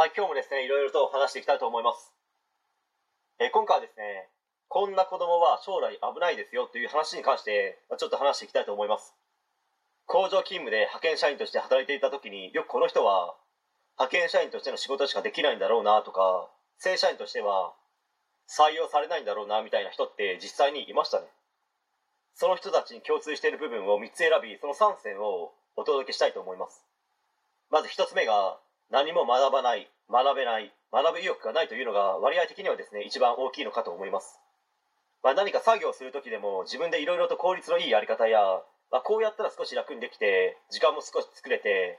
はい、今日もですね、いろいろと話していきたいと思います。えー今回はですね、こんな子供は将来危ないですよという話に関して、まちょっと話していきたいと思います。工場勤務で派遣社員として働いていた時によくこの人は派遣社員としての仕事しかできないんだろうなとか正社員としては採用されないんだろうなみたいな人って実際にいましたねその人たちに共通している部分を3つ選びその3選をお届けしたいと思いますまず1つ目が何も学ばない学べない学ぶ意欲がないというのが割合的にはですね一番大きいのかと思います。まあ、何か作業する時でも自分でいろいろと効率のいいやり方や、まあ、こうやったら少し楽にできて時間も少し作れて、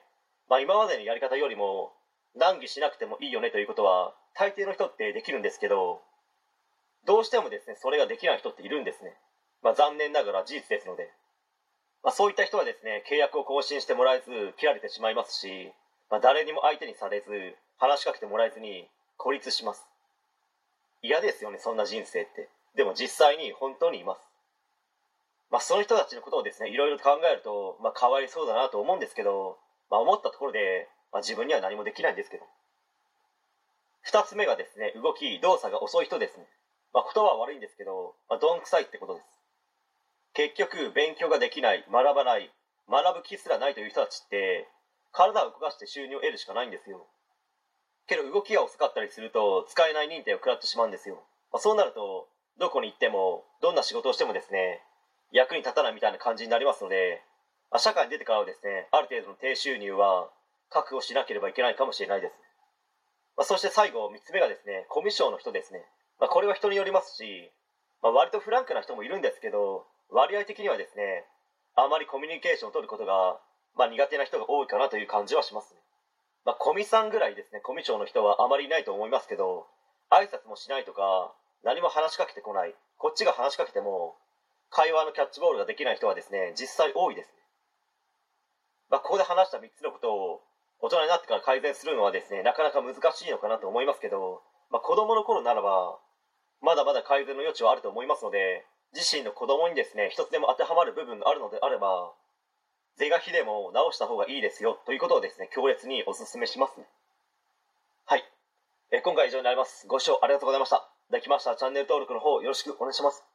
まあ、今までのやり方よりも難儀しなくてもいいよねということは大抵の人ってできるんですけどどうしてもですねそれができない人っているんですね、まあ、残念ながら事実ですので、まあ、そういった人はですね契約を更新してもらえず切られてしまいますし、まあ、誰にも相手にされず話しかけてもらえずに孤立します。嫌ですよねそんな人生って。でも実際に本当にいます。まあその人たちのことをですねいろいろ考えるとまあかわいそうだなと思うんですけど、まあ、思ったところで、まあ、自分には何もできないんですけど。2つ目がですね動き動作が遅い人ですね。まあ言葉は悪いんですけど、まあ、どんくさいってことです。結局勉強ができない学ばない学ぶ気すらないという人たちって体を動かして収入を得るしかないんですよ。けど動きが遅かったりすると使えない認定を食らってしまうんですよ、まあ、そうなるとどこに行ってもどんな仕事をしてもですね役に立たないみたいな感じになりますので、まあ、社会に出てからはですねある程度の低収入は確保しなければいけないかもしれないです、まあ、そして最後3つ目がですねコミュ障の人ですね、ま、これは人によりますし、ま、割とフランクな人もいるんですけど割合的にはですねあまりコミュニケーションを取ることが、まあ、苦手な人が多いかなという感じはしますね。まあ、コミさんぐらいですね。コミュ障の人はあまりいないと思いますけど挨拶もしないとか何も話しかけてこない。こっちが話しかけても会話のキャッチボールができない人はですね実際多いですね、まあ、ここで話した3つのことを大人になってから改善するのはですねなかなか難しいのかなと思いますけど、まあ、子供の頃ならばまだまだ改善の余地はあると思いますので自身の子供にですね一つでも当てはまる部分があるのであれば是が非でも直した方がいいですよということをですね強烈にお勧めしますね。はい。え今回以上になります。ご視聴ありがとうございました。できましたらチャンネル登録の方よろしくお願いします。